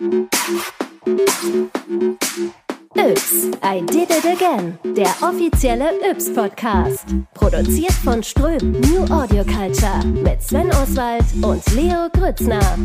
Yps, I did it again. Der offizielle Yps Podcast. Produziert von Ström New Audio Culture mit Sven Oswald und Leo Grützner.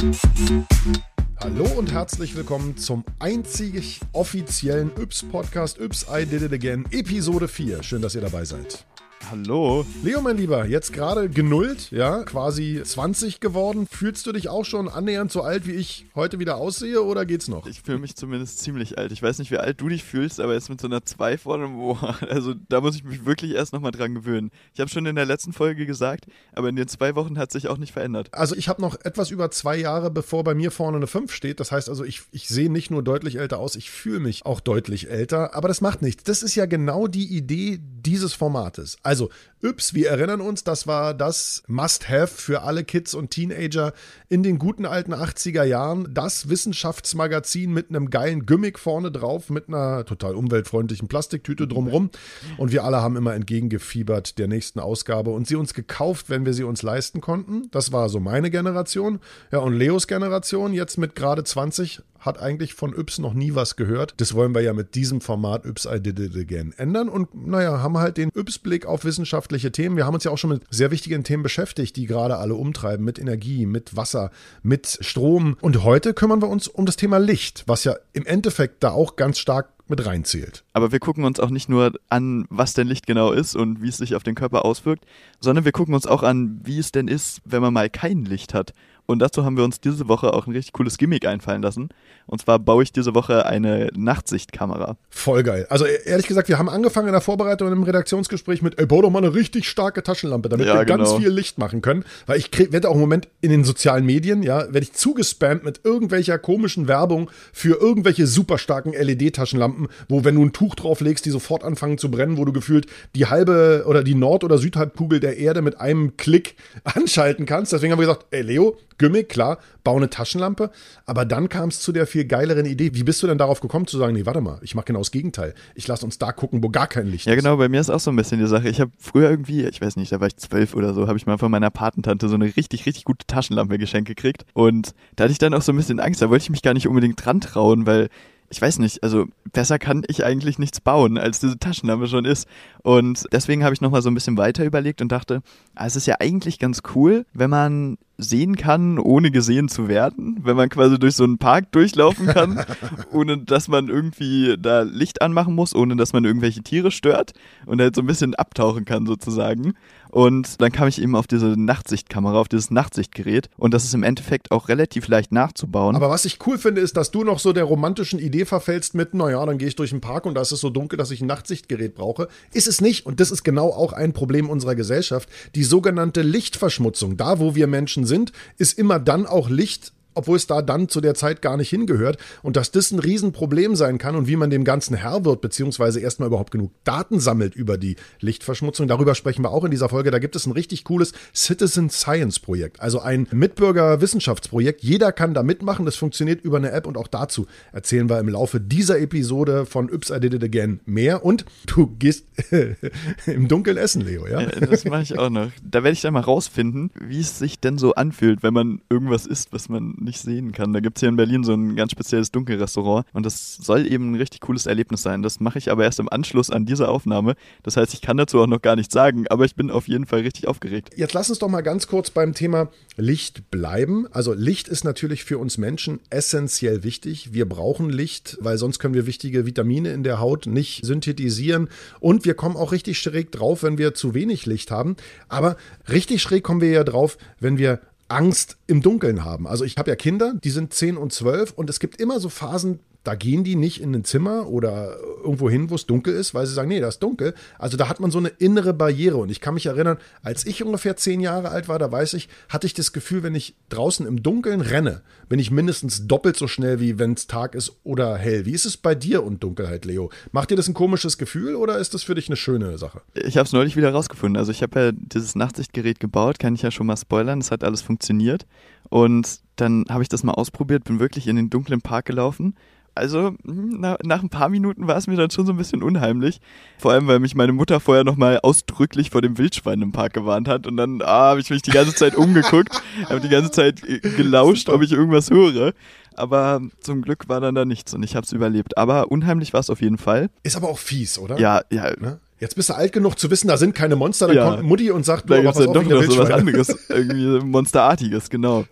Hallo und herzlich willkommen zum einzig offiziellen Yps Podcast Yps I did it again Episode 4. Schön, dass ihr dabei seid. Hallo. Leo, mein Lieber, jetzt gerade genullt, ja, quasi 20 geworden. Fühlst du dich auch schon annähernd so alt, wie ich heute wieder aussehe oder geht's noch? Ich fühle mich zumindest ziemlich alt. Ich weiß nicht, wie alt du dich fühlst, aber jetzt mit so einer 2 vorne, boah, also da muss ich mich wirklich erst nochmal dran gewöhnen. Ich habe schon in der letzten Folge gesagt, aber in den zwei Wochen hat sich auch nicht verändert. Also ich habe noch etwas über zwei Jahre, bevor bei mir vorne eine 5 steht. Das heißt also, ich, ich sehe nicht nur deutlich älter aus, ich fühle mich auch deutlich älter, aber das macht nichts. Das ist ja genau die Idee dieses Formates. Also Yps, wir erinnern uns, das war das Must-Have für alle Kids und Teenager in den guten alten 80er Jahren. Das Wissenschaftsmagazin mit einem geilen Gimmick vorne drauf, mit einer total umweltfreundlichen Plastiktüte drumrum. Und wir alle haben immer entgegengefiebert der nächsten Ausgabe und sie uns gekauft, wenn wir sie uns leisten konnten. Das war so meine Generation. Ja, und Leos Generation, jetzt mit gerade 20, hat eigentlich von Yps noch nie was gehört. Das wollen wir ja mit diesem Format Yps I Did It Again ändern und naja, haben halt den Yps-Blick auf wissenschaftliche Themen. Wir haben uns ja auch schon mit sehr wichtigen Themen beschäftigt, die gerade alle umtreiben, mit Energie, mit Wasser, mit Strom. Und heute kümmern wir uns um das Thema Licht, was ja im Endeffekt da auch ganz stark mit reinzählt. Aber wir gucken uns auch nicht nur an, was denn Licht genau ist und wie es sich auf den Körper auswirkt, sondern wir gucken uns auch an, wie es denn ist, wenn man mal kein Licht hat. Und dazu haben wir uns diese Woche auch ein richtig cooles Gimmick einfallen lassen. Und zwar baue ich diese Woche eine Nachtsichtkamera. Voll geil. Also e-, ehrlich gesagt, wir haben angefangen in der Vorbereitung im Redaktionsgespräch mit, ey, bau doch mal eine richtig starke Taschenlampe, damit ja, wir genau. ganz viel Licht machen können. Weil ich werde auch im Moment in den sozialen Medien, ja, werde ich zugespammt mit irgendwelcher komischen Werbung für irgendwelche super starken LED-Taschenlampen, wo wenn du ein Tuch drauflegst, die sofort anfangen zu brennen, wo du gefühlt die halbe oder die Nord- oder Südhalbkugel der Erde mit einem Klick anschalten kannst. Deswegen haben wir gesagt, ey Leo, Gimmick, klar, bau eine Taschenlampe. Aber dann kam es zu der viel geileren Idee. Wie bist du denn darauf gekommen zu sagen, nee, warte mal, ich mache genau das Gegenteil. Ich lasse uns da gucken, wo gar kein Licht ja, ist. Ja, genau, bei mir ist auch so ein bisschen die Sache. Ich habe früher irgendwie, ich weiß nicht, da war ich zwölf oder so, habe ich mal von meiner Patentante so eine richtig, richtig gute Taschenlampe geschenkt gekriegt. Und da hatte ich dann auch so ein bisschen Angst. Da wollte ich mich gar nicht unbedingt dran trauen, weil ich weiß nicht, also besser kann ich eigentlich nichts bauen, als diese Taschenlampe schon ist. Und deswegen habe ich nochmal so ein bisschen weiter überlegt und dachte, ah, es ist ja eigentlich ganz cool, wenn man sehen kann, ohne gesehen zu werden, wenn man quasi durch so einen Park durchlaufen kann, ohne dass man irgendwie da Licht anmachen muss, ohne dass man irgendwelche Tiere stört und halt so ein bisschen abtauchen kann sozusagen. Und dann kam ich eben auf diese Nachtsichtkamera, auf dieses Nachtsichtgerät und das ist im Endeffekt auch relativ leicht nachzubauen. Aber was ich cool finde, ist, dass du noch so der romantischen Idee verfällst mit, naja, dann gehe ich durch den Park und da ist es so dunkel, dass ich ein Nachtsichtgerät brauche. Ist es nicht und das ist genau auch ein Problem unserer Gesellschaft, die sogenannte Lichtverschmutzung. Da, wo wir Menschen sind, ist immer dann auch Licht obwohl es da dann zu der Zeit gar nicht hingehört. Und dass das ein Riesenproblem sein kann und wie man dem Ganzen Herr wird, beziehungsweise erstmal überhaupt genug Daten sammelt über die Lichtverschmutzung. Darüber sprechen wir auch in dieser Folge. Da gibt es ein richtig cooles Citizen Science Projekt, also ein Mitbürgerwissenschaftsprojekt. Jeder kann da mitmachen. Das funktioniert über eine App und auch dazu erzählen wir im Laufe dieser Episode von Yps I Did It Again mehr. Und du gehst im Dunkeln essen, Leo, ja? das mache ich auch noch. Da werde ich dann mal rausfinden, wie es sich denn so anfühlt, wenn man irgendwas isst, was man nicht sehen kann. Da gibt es hier in Berlin so ein ganz spezielles Dunkelrestaurant und das soll eben ein richtig cooles Erlebnis sein. Das mache ich aber erst im Anschluss an diese Aufnahme. Das heißt, ich kann dazu auch noch gar nichts sagen, aber ich bin auf jeden Fall richtig aufgeregt. Jetzt lass uns doch mal ganz kurz beim Thema Licht bleiben. Also Licht ist natürlich für uns Menschen essentiell wichtig. Wir brauchen Licht, weil sonst können wir wichtige Vitamine in der Haut nicht synthetisieren und wir kommen auch richtig schräg drauf, wenn wir zu wenig Licht haben. Aber richtig schräg kommen wir ja drauf, wenn wir Angst im Dunkeln haben. Also ich habe ja Kinder, die sind 10 und 12 und es gibt immer so Phasen, da gehen die nicht in ein Zimmer oder irgendwo hin, wo es dunkel ist, weil sie sagen, nee, da ist dunkel. Also da hat man so eine innere Barriere. Und ich kann mich erinnern, als ich ungefähr zehn Jahre alt war, da weiß ich, hatte ich das Gefühl, wenn ich draußen im Dunkeln renne, bin ich mindestens doppelt so schnell, wie wenn es Tag ist oder hell. Wie ist es bei dir und Dunkelheit, Leo? Macht dir das ein komisches Gefühl oder ist das für dich eine schöne Sache? Ich habe es neulich wieder rausgefunden. Also ich habe ja dieses Nachtsichtgerät gebaut, kann ich ja schon mal spoilern. Es hat alles funktioniert. Und dann habe ich das mal ausprobiert, bin wirklich in den dunklen Park gelaufen also hm, na, nach ein paar Minuten war es mir dann schon so ein bisschen unheimlich. Vor allem, weil mich meine Mutter vorher nochmal ausdrücklich vor dem Wildschwein im Park gewarnt hat. Und dann ah, habe ich mich die ganze Zeit umgeguckt, habe die ganze Zeit äh, gelauscht, ob ich irgendwas höre. Aber zum Glück war dann da nichts und ich habe es überlebt. Aber unheimlich war es auf jeden Fall. Ist aber auch fies, oder? Ja, ja. Ne? Jetzt bist du alt genug zu wissen, da sind keine Monster, dann Ja. kommt Mutti und sagt, du, Da aber pass auf, doch noch so was anderes, irgendwie Monsterartiges, genau.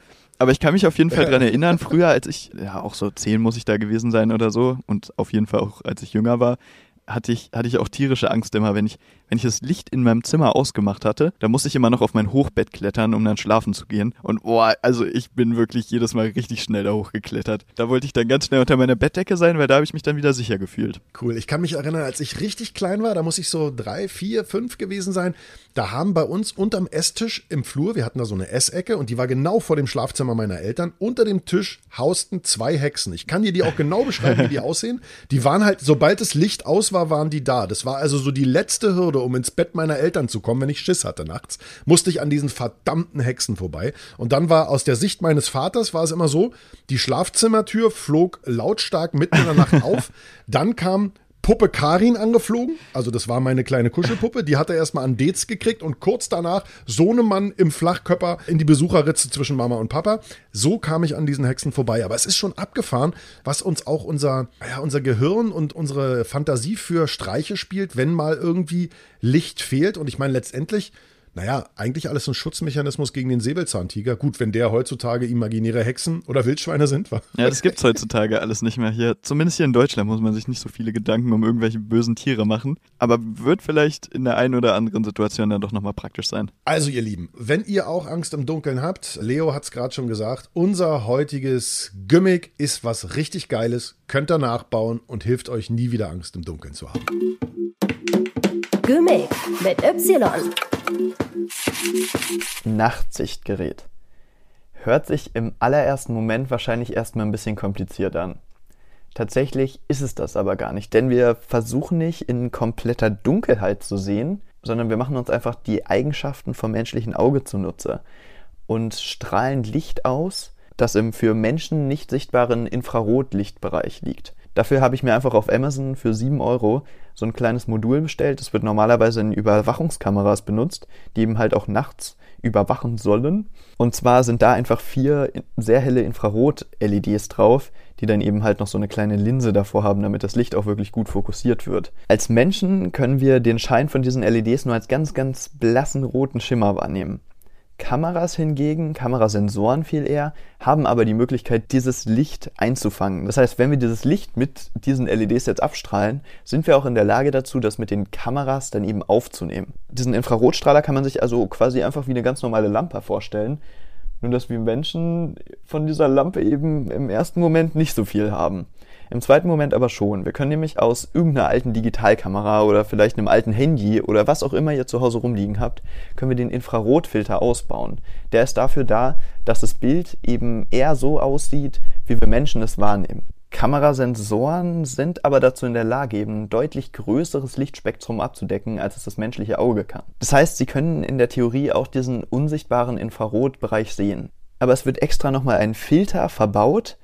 Aber ich kann mich auf jeden Fall dran erinnern, früher als ich, ja auch so zehn muss ich da gewesen sein oder so und auf jeden Fall auch als ich jünger war, hatte ich, hatte ich auch tierische Angst immer, wenn ich, wenn ich das Licht in meinem Zimmer ausgemacht hatte, da musste ich immer noch auf mein Hochbett klettern, um dann schlafen zu gehen. Und boah, also ich bin wirklich jedes Mal richtig schnell da hochgeklettert. Da wollte ich dann ganz schnell unter meiner Bettdecke sein, weil da habe ich mich dann wieder sicher gefühlt. Cool. Ich kann mich erinnern, als ich richtig klein war, da muss ich so drei, vier, fünf gewesen sein. Da haben bei uns unterm Esstisch im Flur, wir hatten da so eine Essecke und die war genau vor dem Schlafzimmer meiner Eltern. Unter dem Tisch hausten zwei Hexen. Ich kann dir die auch genau beschreiben, wie die aussehen. Die waren halt, sobald das Licht aus war, waren die da. Das war also so die letzte Hürde, um ins Bett meiner Eltern zu kommen, wenn ich Schiss hatte nachts. Musste ich an diesen verdammten Hexen vorbei. Und dann war aus der Sicht meines Vaters war es immer so, die Schlafzimmertür flog lautstark mitten in der Nacht auf. Dann kam Puppe Karin angeflogen. Also das war meine kleine Kuschelpuppe. Die hatte erstmal an Dez gekriegt und kurz danach Sohnemann im Flachkörper in die Besucherritze zwischen Mama und Papa. So kam ich an diesen Hexen vorbei. Aber es ist schon abgefahren, was uns auch unser, ja, unser Gehirn und unsere Fantasie für Streiche spielt, wenn mal irgendwie Licht fehlt. Und ich meine letztendlich naja, eigentlich alles ein Schutzmechanismus gegen den Säbelzahntiger. Gut, wenn der heutzutage imaginäre Hexen oder Wildschweine sind. wa? Ja, das gibt's heutzutage alles nicht mehr hier. Zumindest hier in Deutschland muss man sich nicht so viele Gedanken um irgendwelche bösen Tiere machen. Aber wird vielleicht in der einen oder anderen Situation dann doch nochmal praktisch sein. Also ihr Lieben, wenn ihr auch Angst im Dunkeln habt, Leo hat es gerade schon gesagt, unser heutiges Gimmick ist was richtig Geiles, könnt ihr nachbauen und hilft euch nie wieder Angst im Dunkeln zu haben. Gimmick mit Y. Nachtsichtgerät. Hört sich im allerersten Moment wahrscheinlich erstmal ein bisschen kompliziert an. Tatsächlich ist es das aber gar nicht, denn wir versuchen nicht in kompletter Dunkelheit zu sehen, sondern wir machen uns einfach die Eigenschaften vom menschlichen Auge zunutze und strahlen Licht aus, das im für Menschen nicht sichtbaren Infrarotlichtbereich liegt. Dafür habe ich mir einfach auf Amazon für 7 Euro so ein kleines Modul bestellt. Das wird normalerweise in Überwachungskameras benutzt, die eben halt auch nachts überwachen sollen. Und zwar sind da einfach vier sehr helle Infrarot-LEDs drauf, die dann eben halt noch so eine kleine Linse davor haben, damit das Licht auch wirklich gut fokussiert wird. Als Menschen können wir den Schein von diesen LEDs nur als ganz, ganz blassen roten Schimmer wahrnehmen. Kameras hingegen, Kamerasensoren viel eher, haben aber die Möglichkeit, dieses Licht einzufangen. Das heißt, wenn wir dieses Licht mit diesen LEDs jetzt abstrahlen, sind wir auch in der Lage dazu, das mit den Kameras dann eben aufzunehmen. Diesen Infrarotstrahler kann man sich also quasi einfach wie eine ganz normale Lampe vorstellen, nur dass wir Menschen von dieser Lampe eben im ersten Moment nicht so viel haben. Im zweiten Moment aber schon. Wir können nämlich aus irgendeiner alten Digitalkamera oder vielleicht einem alten Handy oder was auch immer ihr zu Hause rumliegen habt, können wir den Infrarotfilter ausbauen. Der ist dafür da, dass das Bild eben eher so aussieht, wie wir Menschen es wahrnehmen. Kamerasensoren sind aber dazu in der Lage, eben ein deutlich größeres Lichtspektrum abzudecken, als es das menschliche Auge kann. Das heißt, sie können in der Theorie auch diesen unsichtbaren Infrarotbereich sehen. Aber es wird extra nochmal ein Filter verbaut,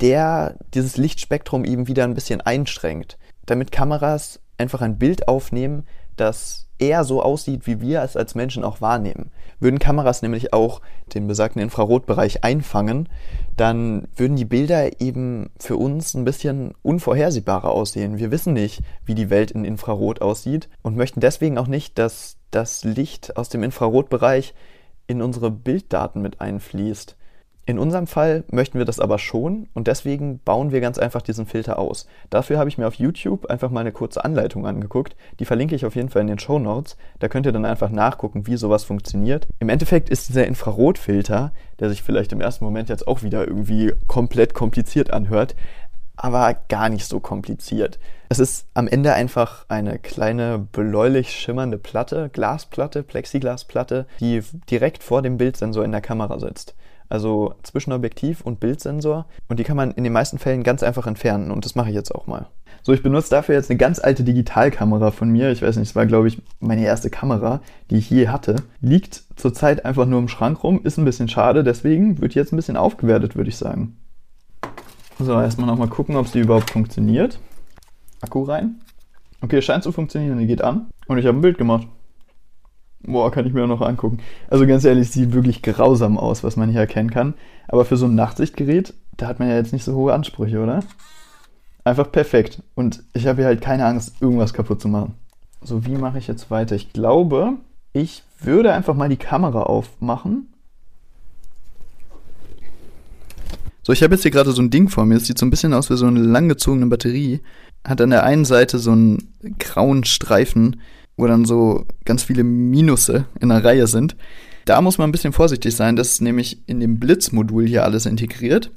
der dieses Lichtspektrum eben wieder ein bisschen einschränkt, damit Kameras einfach ein Bild aufnehmen, das eher so aussieht, wie wir es als Menschen auch wahrnehmen. Würden Kameras nämlich auch den besagten Infrarotbereich einfangen, dann würden die Bilder eben für uns ein bisschen unvorhersehbarer aussehen. Wir wissen nicht, wie die Welt in Infrarot aussieht und möchten deswegen auch nicht, dass das Licht aus dem Infrarotbereich in unsere Bilddaten mit einfließt. In unserem Fall möchten wir das aber schon und deswegen bauen wir ganz einfach diesen Filter aus. Dafür habe ich mir auf YouTube einfach mal eine kurze Anleitung angeguckt. Die verlinke ich auf jeden Fall in den Show Notes. Da könnt ihr dann einfach nachgucken, wie sowas funktioniert. Im Endeffekt ist dieser Infrarotfilter, der sich vielleicht im ersten Moment jetzt auch wieder irgendwie komplett kompliziert anhört, aber gar nicht so kompliziert. Es ist am Ende einfach eine kleine bläulich schimmernde Platte, Glasplatte, Plexiglasplatte, die direkt vor dem Bildsensor in der Kamera sitzt also zwischen Objektiv und Bildsensor. Und die kann man in den meisten Fällen ganz einfach entfernen. Und das mache ich jetzt auch mal. So, ich benutze dafür jetzt eine ganz alte Digitalkamera von mir. Ich weiß nicht, es war, glaube ich, meine erste Kamera, die ich je hatte. Liegt zurzeit einfach nur im Schrank rum. Ist ein bisschen schade, deswegen wird jetzt ein bisschen aufgewertet, würde ich sagen. So, erstmal nochmal gucken, ob sie überhaupt funktioniert. Akku rein. Okay, scheint zu funktionieren, die geht an. Und ich habe ein Bild gemacht. Boah, kann ich mir auch noch angucken. Also ganz ehrlich, sieht wirklich grausam aus, was man hier erkennen kann. Aber für so ein Nachtsichtgerät da hat man ja jetzt nicht so hohe Ansprüche, oder? Einfach perfekt. Und ich habe hier halt keine Angst, irgendwas kaputt zu machen. So, wie mache ich jetzt weiter? Ich glaube, ich würde einfach mal die Kamera aufmachen. So, ich habe jetzt hier gerade so ein Ding vor mir. Das sieht so ein bisschen aus wie so eine langgezogene Batterie. Hat an der einen Seite so einen grauen Streifen, wo dann so ganz viele Minusse in einer Reihe sind. Da muss man ein bisschen vorsichtig sein. Das ist nämlich in dem Blitzmodul hier alles integriert.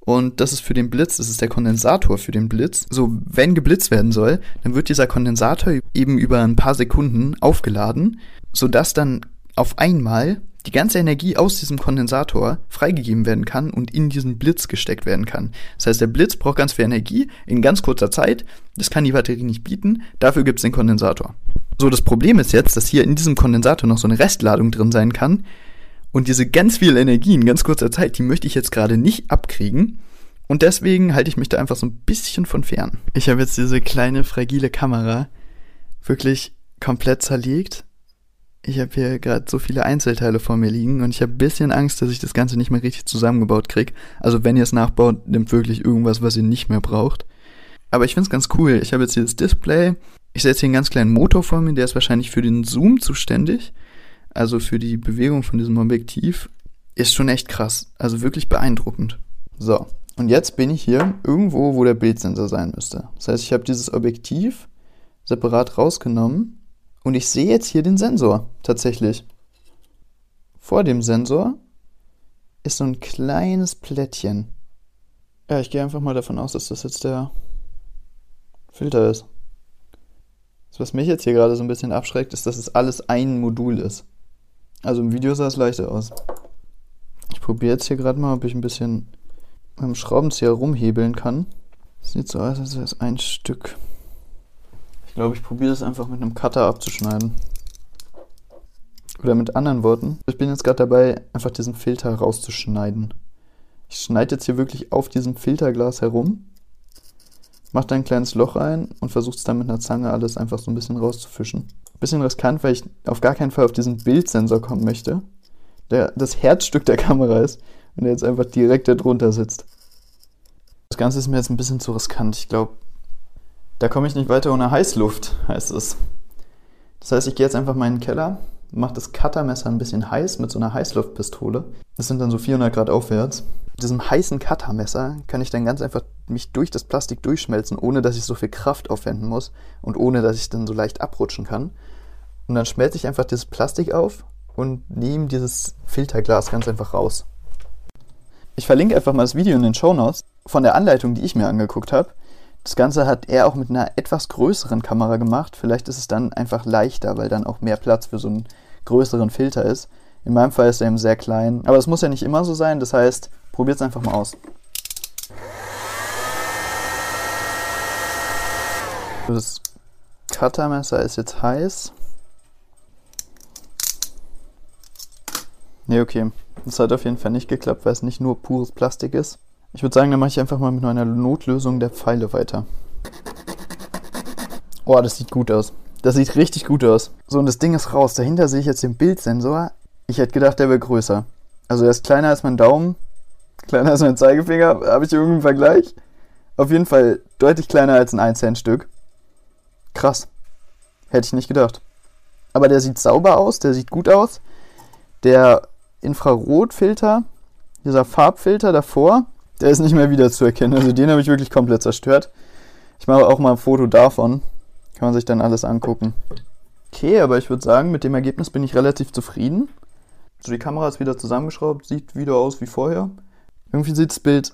Und das ist für den Blitz, das ist der Kondensator für den Blitz. So, wenn geblitzt werden soll, dann wird dieser Kondensator eben über ein paar Sekunden aufgeladen, sodass dann auf einmal die ganze Energie aus diesem Kondensator freigegeben werden kann und in diesen Blitz gesteckt werden kann. Das heißt, der Blitz braucht ganz viel Energie in ganz kurzer Zeit. Das kann die Batterie nicht bieten. Dafür gibt es den Kondensator. So, das Problem ist jetzt, dass hier in diesem Kondensator noch so eine Restladung drin sein kann. Und diese ganz viel Energie in ganz kurzer Zeit, die möchte ich jetzt gerade nicht abkriegen. Und deswegen halte ich mich da einfach so ein bisschen von fern. Ich habe jetzt diese kleine fragile Kamera wirklich komplett zerlegt ich habe hier gerade so viele Einzelteile vor mir liegen und ich habe ein bisschen Angst, dass ich das Ganze nicht mehr richtig zusammengebaut krieg. Also wenn ihr es nachbaut, nimmt wirklich irgendwas, was ihr nicht mehr braucht. Aber ich finde es ganz cool. Ich habe jetzt hier das Display. Ich setze hier einen ganz kleinen Motor vor mir, der ist wahrscheinlich für den Zoom zuständig. Also für die Bewegung von diesem Objektiv. Ist schon echt krass. Also wirklich beeindruckend. So, und jetzt bin ich hier irgendwo, wo der Bildsensor sein müsste. Das heißt, ich habe dieses Objektiv separat rausgenommen und ich sehe jetzt hier den Sensor tatsächlich. Vor dem Sensor ist so ein kleines Plättchen. Ja, ich gehe einfach mal davon aus, dass das jetzt der Filter ist. Das, was mich jetzt hier gerade so ein bisschen abschreckt, ist, dass es alles ein Modul ist. Also im Video sah es leichter aus. Ich probiere jetzt hier gerade mal, ob ich ein bisschen mit dem Schraubenzieher rumhebeln kann. Sieht so aus, als wäre es ein Stück. Ich glaube, ich probiere es einfach mit einem Cutter abzuschneiden. Oder mit anderen Worten, ich bin jetzt gerade dabei, einfach diesen Filter rauszuschneiden. Ich schneide jetzt hier wirklich auf diesem Filterglas herum, mache da ein kleines Loch rein und versuche es dann mit einer Zange alles einfach so ein bisschen rauszufischen. Bisschen riskant, weil ich auf gar keinen Fall auf diesen Bildsensor kommen möchte, der das Herzstück der Kamera ist und der jetzt einfach direkt darunter sitzt. Das Ganze ist mir jetzt ein bisschen zu riskant. Ich glaube, da komme ich nicht weiter ohne Heißluft, heißt es. Das heißt, ich gehe jetzt einfach mal in den Keller, mache das Cuttermesser ein bisschen heiß mit so einer Heißluftpistole. Das sind dann so 400 Grad aufwärts. Diesem heißen Cuttermesser kann ich dann ganz einfach mich durch das Plastik durchschmelzen, ohne dass ich so viel Kraft aufwenden muss und ohne dass ich dann so leicht abrutschen kann. Und dann schmelze ich einfach dieses Plastik auf und nehme dieses Filterglas ganz einfach raus. Ich verlinke einfach mal das Video in den Show Notes von der Anleitung, die ich mir angeguckt habe. Das Ganze hat er auch mit einer etwas größeren Kamera gemacht. Vielleicht ist es dann einfach leichter, weil dann auch mehr Platz für so einen größeren Filter ist. In meinem Fall ist er eben sehr klein. Aber es muss ja nicht immer so sein. Das heißt, probiert es einfach mal aus. Das Cuttermesser ist jetzt heiß. Ne, okay. Das hat auf jeden Fall nicht geklappt, weil es nicht nur pures Plastik ist. Ich würde sagen, dann mache ich einfach mal mit einer Notlösung der Pfeile weiter. Oh, das sieht gut aus. Das sieht richtig gut aus. So, und das Ding ist raus. Dahinter sehe ich jetzt den Bildsensor. Ich hätte gedacht, der wäre größer. Also er ist kleiner als mein Daumen, kleiner als mein Zeigefinger. Habe ich irgendeinen Vergleich? Auf jeden Fall deutlich kleiner als ein 1 Cent Stück. Krass. Hätte ich nicht gedacht. Aber der sieht sauber aus, der sieht gut aus. Der Infrarotfilter, dieser Farbfilter davor, der ist nicht mehr wiederzuerkennen. Also den habe ich wirklich komplett zerstört. Ich mache auch mal ein Foto davon. Kann man sich dann alles angucken. Okay, aber ich würde sagen, mit dem Ergebnis bin ich relativ zufrieden. So, die Kamera ist wieder zusammengeschraubt, sieht wieder aus wie vorher. Irgendwie sieht das Bild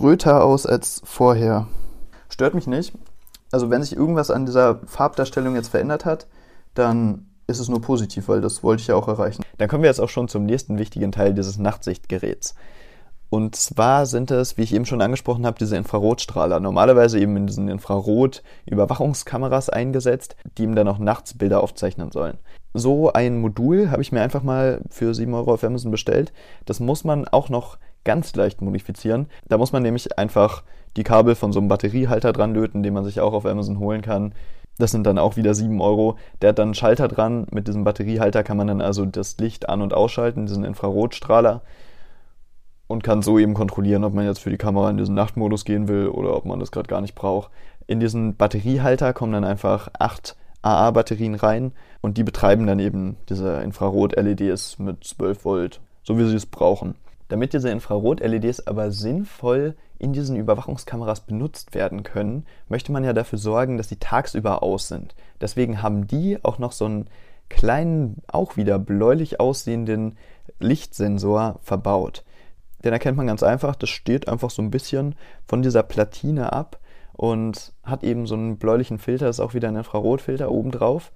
röter aus als vorher. Stört mich nicht. Also wenn sich irgendwas an dieser Farbdarstellung jetzt verändert hat, dann ist es nur positiv, weil das wollte ich ja auch erreichen. Dann kommen wir jetzt auch schon zum nächsten wichtigen Teil dieses Nachtsichtgeräts. Und zwar sind es, wie ich eben schon angesprochen habe, diese Infrarotstrahler. Normalerweise eben in diesen Infrarot-Überwachungskameras eingesetzt, die ihm dann auch nachts Bilder aufzeichnen sollen. So ein Modul habe ich mir einfach mal für 7 Euro auf Amazon bestellt. Das muss man auch noch ganz leicht modifizieren. Da muss man nämlich einfach die Kabel von so einem Batteriehalter dran löten, den man sich auch auf Amazon holen kann. Das sind dann auch wieder 7 Euro. Der hat dann einen Schalter dran. Mit diesem Batteriehalter kann man dann also das Licht an- und ausschalten, diesen Infrarotstrahler. und kann so eben kontrollieren, ob man jetzt für die Kamera in diesen Nachtmodus gehen will oder ob man das gerade gar nicht braucht. In diesen Batteriehalter kommen dann einfach acht AA-Batterien rein und die betreiben dann eben diese Infrarot-LEDs mit 12 Volt, so wie sie es brauchen. Damit diese Infrarot-LEDs aber sinnvoll in diesen Überwachungskameras benutzt werden können, möchte man ja dafür sorgen, dass sie tagsüber aus sind. Deswegen haben die auch noch so einen kleinen, auch wieder bläulich aussehenden Lichtsensor verbaut. Den erkennt man ganz einfach, das steht einfach so ein bisschen von dieser Platine ab und hat eben so einen bläulichen Filter, ist auch wieder ein Infrarotfilter oben drauf.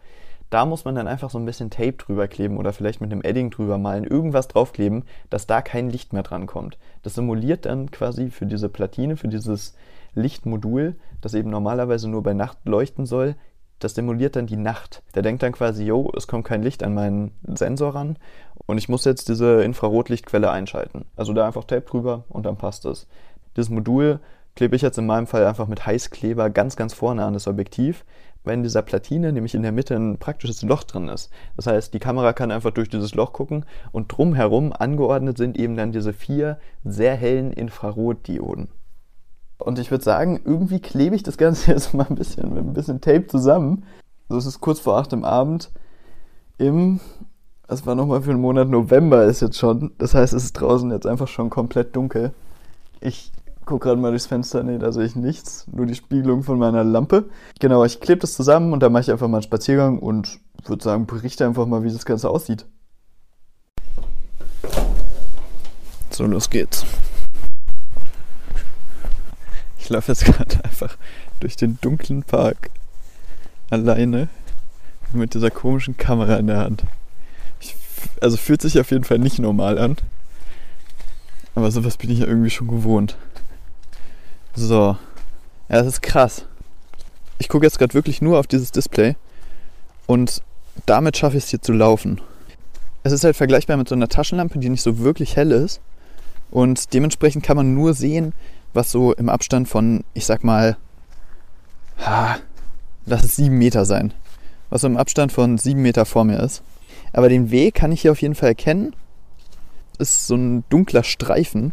Da muss man dann einfach so ein bisschen Tape drüber kleben oder vielleicht mit einem Edding drüber malen, irgendwas draufkleben, dass da kein Licht mehr dran kommt. Das simuliert dann quasi für diese Platine, für dieses Lichtmodul, das eben normalerweise nur bei Nacht leuchten soll, das simuliert dann die Nacht. Der denkt dann quasi, yo, es kommt kein Licht an meinen Sensor ran und ich muss jetzt diese Infrarotlichtquelle einschalten. Also da einfach Tape drüber und dann passt es. Dieses Modul klebe ich jetzt in meinem Fall einfach mit Heißkleber ganz, ganz vorne an das Objektiv, weil in dieser Platine nämlich in der Mitte ein praktisches Loch drin ist. Das heißt, die Kamera kann einfach durch dieses Loch gucken und drumherum angeordnet sind eben dann diese vier sehr hellen Infrarotdioden. Und ich würde sagen, irgendwie klebe ich das Ganze jetzt mal ein bisschen mit ein bisschen Tape zusammen. So ist es kurz vor acht im Abend im, es war nochmal für den Monat November ist jetzt schon. Das heißt, es ist draußen jetzt einfach schon komplett dunkel. Ich gucke gerade mal durchs Fenster, nee, da sehe ich nichts, nur die Spiegelung von meiner Lampe. Genau, ich klebe das zusammen und dann mache ich einfach mal einen Spaziergang und würde sagen, berichte einfach mal, wie das Ganze aussieht. So, los geht's. Ich laufe jetzt gerade einfach durch den dunklen Park alleine mit dieser komischen Kamera in der Hand. Ich, also fühlt sich auf jeden Fall nicht normal an. Aber sowas bin ich ja irgendwie schon gewohnt. So. Ja, das ist krass. Ich gucke jetzt gerade wirklich nur auf dieses Display und damit schaffe ich es hier zu laufen. Es ist halt vergleichbar mit so einer Taschenlampe, die nicht so wirklich hell ist. Und dementsprechend kann man nur sehen, was so im Abstand von, ich sag mal, ha, lass es sieben Meter sein. Was so im Abstand von sieben Meter vor mir ist. Aber den Weg kann ich hier auf jeden Fall erkennen. Ist so ein dunkler Streifen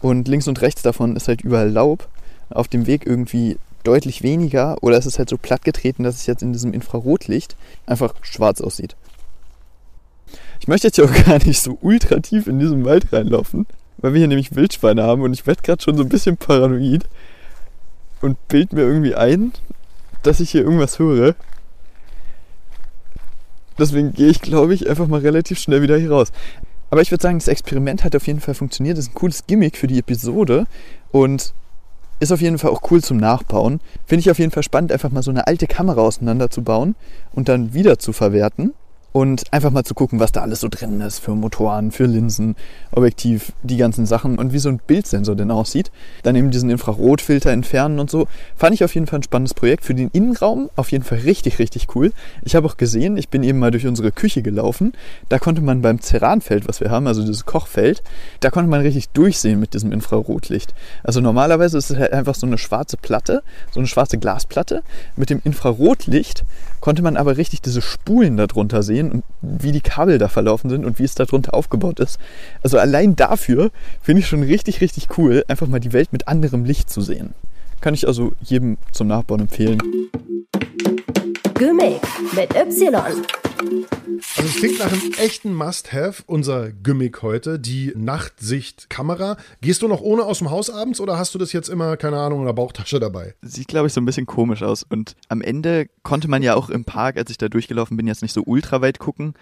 und links und rechts davon ist halt überall Laub. Auf dem Weg irgendwie deutlich weniger oder es ist halt so platt getreten, dass es jetzt in diesem Infrarotlicht einfach schwarz aussieht. Ich möchte jetzt ja auch gar nicht so ultra tief in diesem Wald reinlaufen weil wir hier nämlich Wildschweine haben und ich werde gerade schon so ein bisschen paranoid und bild mir irgendwie ein, dass ich hier irgendwas höre. Deswegen gehe ich, glaube ich, einfach mal relativ schnell wieder hier raus. Aber ich würde sagen, das Experiment hat auf jeden Fall funktioniert. Das ist ein cooles Gimmick für die Episode und ist auf jeden Fall auch cool zum Nachbauen. Finde ich auf jeden Fall spannend, einfach mal so eine alte Kamera auseinanderzubauen und dann wieder zu verwerten und einfach mal zu gucken, was da alles so drin ist für Motoren, für Linsen, Objektiv, die ganzen Sachen und wie so ein Bildsensor denn aussieht. Dann eben diesen Infrarotfilter entfernen und so. Fand ich auf jeden Fall ein spannendes Projekt. Für den Innenraum auf jeden Fall richtig, richtig cool. Ich habe auch gesehen, ich bin eben mal durch unsere Küche gelaufen. Da konnte man beim Ceranfeld, was wir haben, also dieses Kochfeld, da konnte man richtig durchsehen mit diesem Infrarotlicht. Also normalerweise ist es halt einfach so eine schwarze Platte, so eine schwarze Glasplatte. Mit dem Infrarotlicht konnte man aber richtig diese Spulen darunter sehen und wie die Kabel da verlaufen sind und wie es darunter aufgebaut ist. Also allein dafür finde ich schon richtig, richtig cool, einfach mal die Welt mit anderem Licht zu sehen. Kann ich also jedem zum Nachbauen empfehlen. Gimmick mit Y. Also es klingt nach einem echten Must-Have, unser Gimmick heute, die Nachtsichtkamera. Gehst du noch ohne aus dem Haus abends oder hast du das jetzt immer, keine Ahnung, in der Bauchtasche dabei? Sieht, glaube ich, so ein bisschen komisch aus. Und am Ende konnte man ja auch im Park, als ich da durchgelaufen bin, jetzt nicht so ultra weit gucken.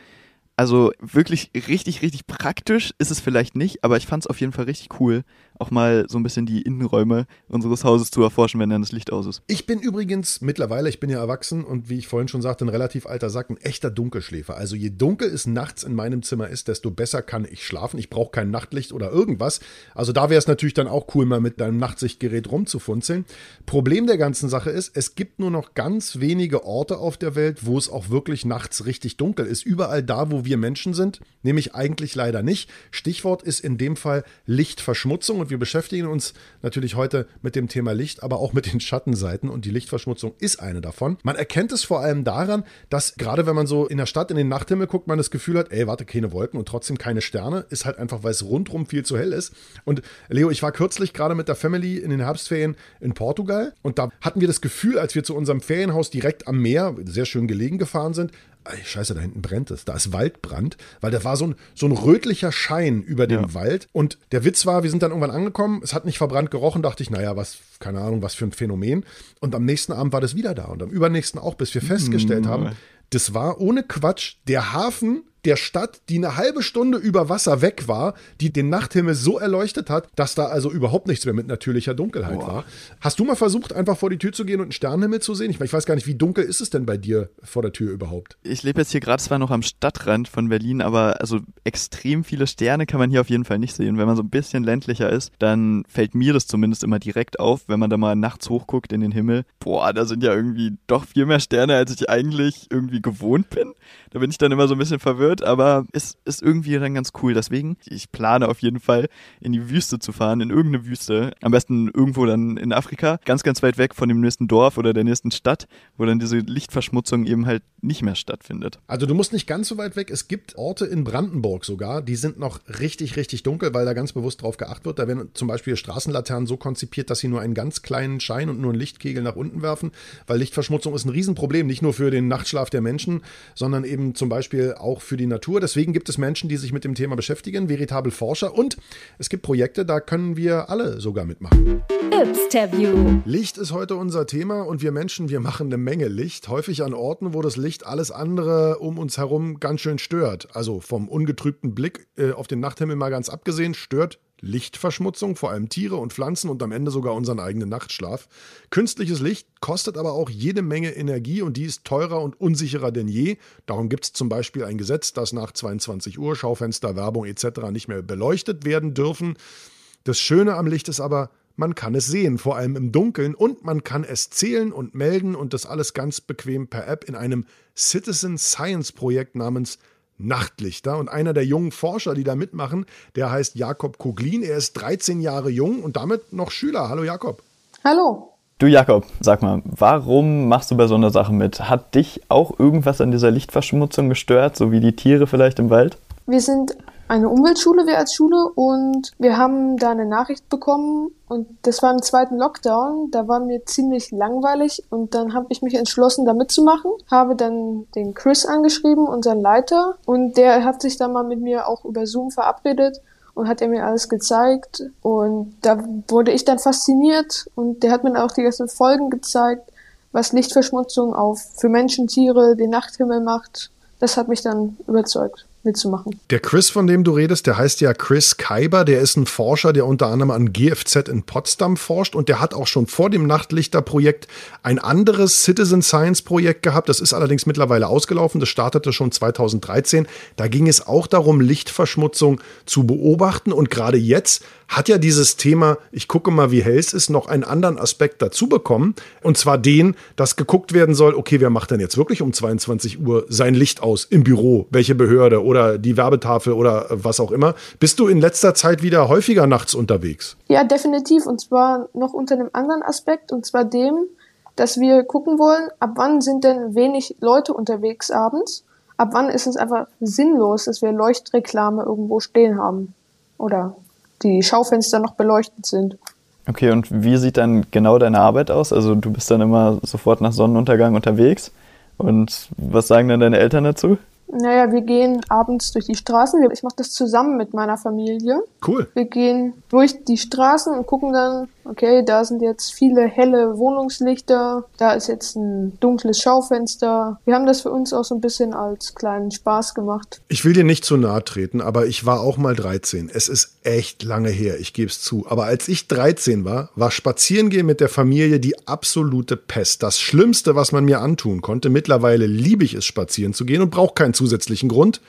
Also wirklich richtig, richtig praktisch ist es vielleicht nicht, aber ich fand es auf jeden Fall richtig cool, auch mal so ein bisschen die Innenräume unseres Hauses zu erforschen, wenn dann das Licht aus ist. Ich bin übrigens mittlerweile, ich bin ja erwachsen und wie ich vorhin schon sagte, ein relativ alter Sack, ein echter Dunkelschläfer. Also je dunkel es nachts in meinem Zimmer ist, desto besser kann ich schlafen. Ich brauche kein Nachtlicht oder irgendwas. Also da wäre es natürlich dann auch cool, mal mit deinem Nachtsichtgerät rumzufunzeln. Problem der ganzen Sache ist, es gibt nur noch ganz wenige Orte auf der Welt, wo es auch wirklich nachts richtig dunkel ist. Überall da, wo wir Menschen sind, nämlich eigentlich leider nicht. Stichwort ist in dem Fall Lichtverschmutzung und wir beschäftigen uns natürlich heute mit dem Thema Licht, aber auch mit den Schattenseiten und die Lichtverschmutzung ist eine davon. Man erkennt es vor allem daran, dass gerade wenn man so in der Stadt in den Nachthimmel guckt, man das Gefühl hat, ey, warte, keine Wolken und trotzdem keine Sterne, ist halt einfach, weil es rundrum viel zu hell ist. Und Leo, ich war kürzlich gerade mit der Family in den Herbstferien in Portugal und da hatten wir das Gefühl, als wir zu unserem Ferienhaus direkt am Meer, sehr schön gelegen gefahren sind, Ey, scheiße, da hinten brennt es. Da ist Waldbrand, weil da war so ein, so ein rötlicher Schein über dem ja. Wald. Und der Witz war, wir sind dann irgendwann angekommen, es hat nicht verbrannt gerochen, dachte ich, naja, was, keine Ahnung, was für ein Phänomen. Und am nächsten Abend war das wieder da und am übernächsten auch, bis wir festgestellt mhm. haben, das war ohne Quatsch der Hafen der Stadt, die eine halbe Stunde über Wasser weg war, die den Nachthimmel so erleuchtet hat, dass da also überhaupt nichts mehr mit natürlicher Dunkelheit Boah. war. Hast du mal versucht, einfach vor die Tür zu gehen und einen Sternenhimmel zu sehen? Ich, ich weiß gar nicht, wie dunkel ist es denn bei dir vor der Tür überhaupt? Ich lebe jetzt hier gerade zwar noch am Stadtrand von Berlin, aber also extrem viele Sterne kann man hier auf jeden Fall nicht sehen. Wenn man so ein bisschen ländlicher ist, dann fällt mir das zumindest immer direkt auf, wenn man da mal nachts hochguckt in den Himmel. Boah, da sind ja irgendwie doch viel mehr Sterne, als ich eigentlich irgendwie gewohnt bin. Da bin ich dann immer so ein bisschen verwirrt, aber es ist irgendwie dann ganz cool. Deswegen, ich plane auf jeden Fall in die Wüste zu fahren, in irgendeine Wüste. Am besten irgendwo dann in Afrika, ganz, ganz weit weg von dem nächsten Dorf oder der nächsten Stadt, wo dann diese Lichtverschmutzung eben halt nicht mehr stattfindet. Also du musst nicht ganz so weit weg. Es gibt Orte in Brandenburg sogar, die sind noch richtig, richtig dunkel, weil da ganz bewusst drauf geachtet wird. Da werden zum Beispiel Straßenlaternen so konzipiert, dass sie nur einen ganz kleinen Schein und nur einen Lichtkegel nach unten werfen, weil Lichtverschmutzung ist ein Riesenproblem, nicht nur für den Nachtschlaf der Menschen, sondern eben zum Beispiel auch für die Natur. Deswegen gibt es Menschen, die sich mit dem Thema beschäftigen, veritabel Forscher und es gibt Projekte, da können wir alle sogar mitmachen. Ypsterview. Licht ist heute unser Thema und wir Menschen, wir machen eine Menge Licht, häufig an Orten, wo das Licht alles andere um uns herum ganz schön stört. Also vom ungetrübten Blick äh, auf den Nachthimmel mal ganz abgesehen, stört Lichtverschmutzung, vor allem Tiere und Pflanzen und am Ende sogar unseren eigenen Nachtschlaf. Künstliches Licht kostet aber auch jede Menge Energie und die ist teurer und unsicherer denn je. Darum gibt es zum Beispiel ein Gesetz, dass nach 22 Uhr Schaufenster, Werbung etc. nicht mehr beleuchtet werden dürfen. Das Schöne am Licht ist aber, man kann es sehen, vor allem im Dunkeln, und man kann es zählen und melden und das alles ganz bequem per App in einem Citizen Science Projekt namens Nachtlichter. Und einer der jungen Forscher, die da mitmachen, der heißt Jakob Koglin. Er ist 13 Jahre jung und damit noch Schüler. Hallo Jakob. Hallo. Du Jakob, sag mal, warum machst du bei so einer Sache mit? Hat dich auch irgendwas an dieser Lichtverschmutzung gestört, so wie die Tiere vielleicht im Wald? Wir sind eine Umweltschule, wir als Schule, und wir haben da eine Nachricht bekommen und das war im zweiten Lockdown, da war mir ziemlich langweilig und dann habe ich mich entschlossen, da mitzumachen, habe dann den Chris angeschrieben, unseren Leiter, und der hat sich dann mal mit mir auch über Zoom verabredet und hat er mir alles gezeigt. Und da wurde ich dann fasziniert und der hat mir auch die ganzen Folgen gezeigt, was Lichtverschmutzung auf für Menschen, Tiere, den Nachthimmel macht. Das hat mich dann überzeugt mitzumachen. Der Chris, von dem du redest, der heißt ja Chris Kaiber. Der ist ein Forscher, der unter anderem an GFZ in Potsdam forscht und der hat auch schon vor dem Nachtlichter-Projekt ein anderes Citizen Science-Projekt gehabt. Das ist allerdings mittlerweile ausgelaufen. Das startete schon 2013. Da ging es auch darum, Lichtverschmutzung zu beobachten und gerade jetzt hat ja dieses Thema, ich gucke mal, wie hell es ist, noch einen anderen Aspekt dazu bekommen. Und zwar den, dass geguckt werden soll, okay, wer macht denn jetzt wirklich um 22 Uhr sein Licht aus im Büro? Welche Behörde oder die Werbetafel oder was auch immer? Bist du in letzter Zeit wieder häufiger nachts unterwegs? Ja, definitiv. Und zwar noch unter einem anderen Aspekt. Und zwar dem, dass wir gucken wollen, ab wann sind denn wenig Leute unterwegs abends? Ab wann ist es einfach sinnlos, dass wir Leuchtreklame irgendwo stehen haben? Oder die Schaufenster noch beleuchtet sind. Okay, und wie sieht dann genau deine Arbeit aus? Also du bist dann immer sofort nach Sonnenuntergang unterwegs. Und was sagen dann deine Eltern dazu? Naja, wir gehen abends durch die Straßen. Ich mache das zusammen mit meiner Familie. Cool. Wir gehen durch die Straßen und gucken dann, okay, da sind jetzt viele helle Wohnungslichter, da ist jetzt ein dunkles Schaufenster. Wir haben das für uns auch so ein bisschen als kleinen Spaß gemacht. Ich will dir nicht zu nahe treten, aber ich war auch mal 13. Es ist echt lange her, ich gebe es zu. Aber als ich 13 war, war Spazierengehen mit der Familie die absolute Pest. Das Schlimmste, was man mir antun konnte. Mittlerweile liebe ich es, spazieren zu gehen und brauche keinen zusätzlichen Grund.